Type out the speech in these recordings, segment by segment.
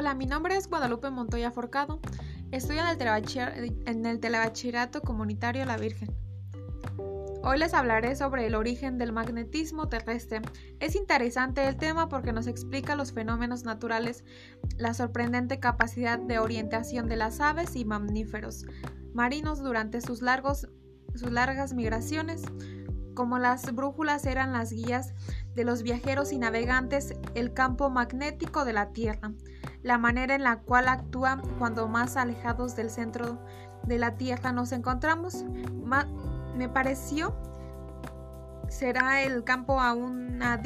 Hola, mi nombre es Guadalupe Montoya Forcado. Estudio en el, en el Comunitario La Virgen. Hoy les hablaré sobre el origen del magnetismo terrestre. Es interesante el tema porque nos explica los fenómenos naturales, la sorprendente capacidad de orientación de las aves y mamíferos marinos durante sus, largos, sus largas migraciones. Como las brújulas eran las guías de los viajeros y navegantes, el campo magnético de la Tierra la manera en la cual actúa cuando más alejados del centro de la Tierra nos encontramos. me pareció será el campo a una.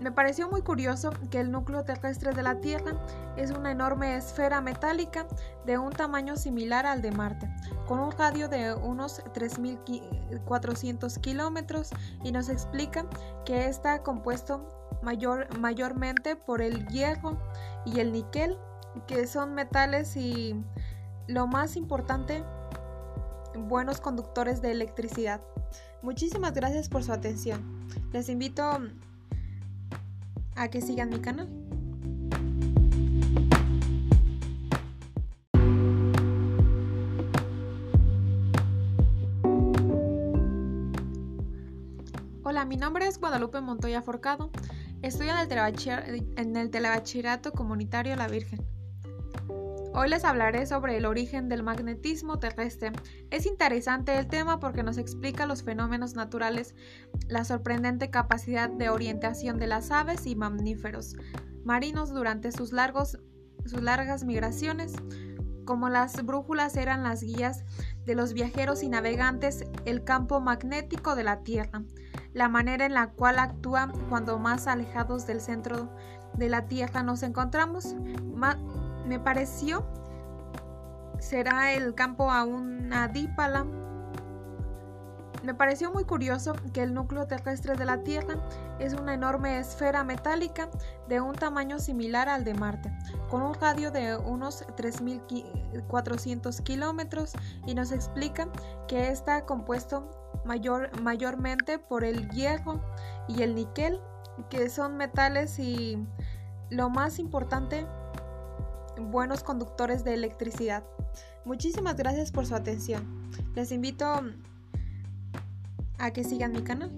Me pareció muy curioso que el núcleo terrestre de la Tierra es una enorme esfera metálica de un tamaño similar al de Marte, con un radio de unos 3.400 kilómetros y nos explica que está compuesto mayor, mayormente por el hierro y el níquel, que son metales y lo más importante, buenos conductores de electricidad. Muchísimas gracias por su atención. Les invito a que sigan mi canal. Hola, mi nombre es Guadalupe Montoya Forcado. Estudio en el, en Comunitario La Virgen. Hoy les hablaré sobre el origen del magnetismo terrestre. Es interesante el tema porque nos explica los fenómenos naturales, la sorprendente capacidad de orientación de las aves y mamíferos marinos durante sus, largos, sus largas migraciones. Como las brújulas eran las guías de los viajeros y navegantes, el campo magnético de la Tierra la manera en la cual actúa cuando más alejados del centro de la Tierra nos encontramos. Me pareció será el campo a una dípala. Me pareció muy curioso que el núcleo terrestre de la Tierra es una enorme esfera metálica de un tamaño similar al de Marte, con un radio de unos 3.400 kilómetros y nos explica que está compuesto mayor, mayormente por el hierro y el níquel, que son metales y lo más importante, buenos conductores de electricidad. Muchísimas gracias por su atención. Les invito a que sigan mi canal.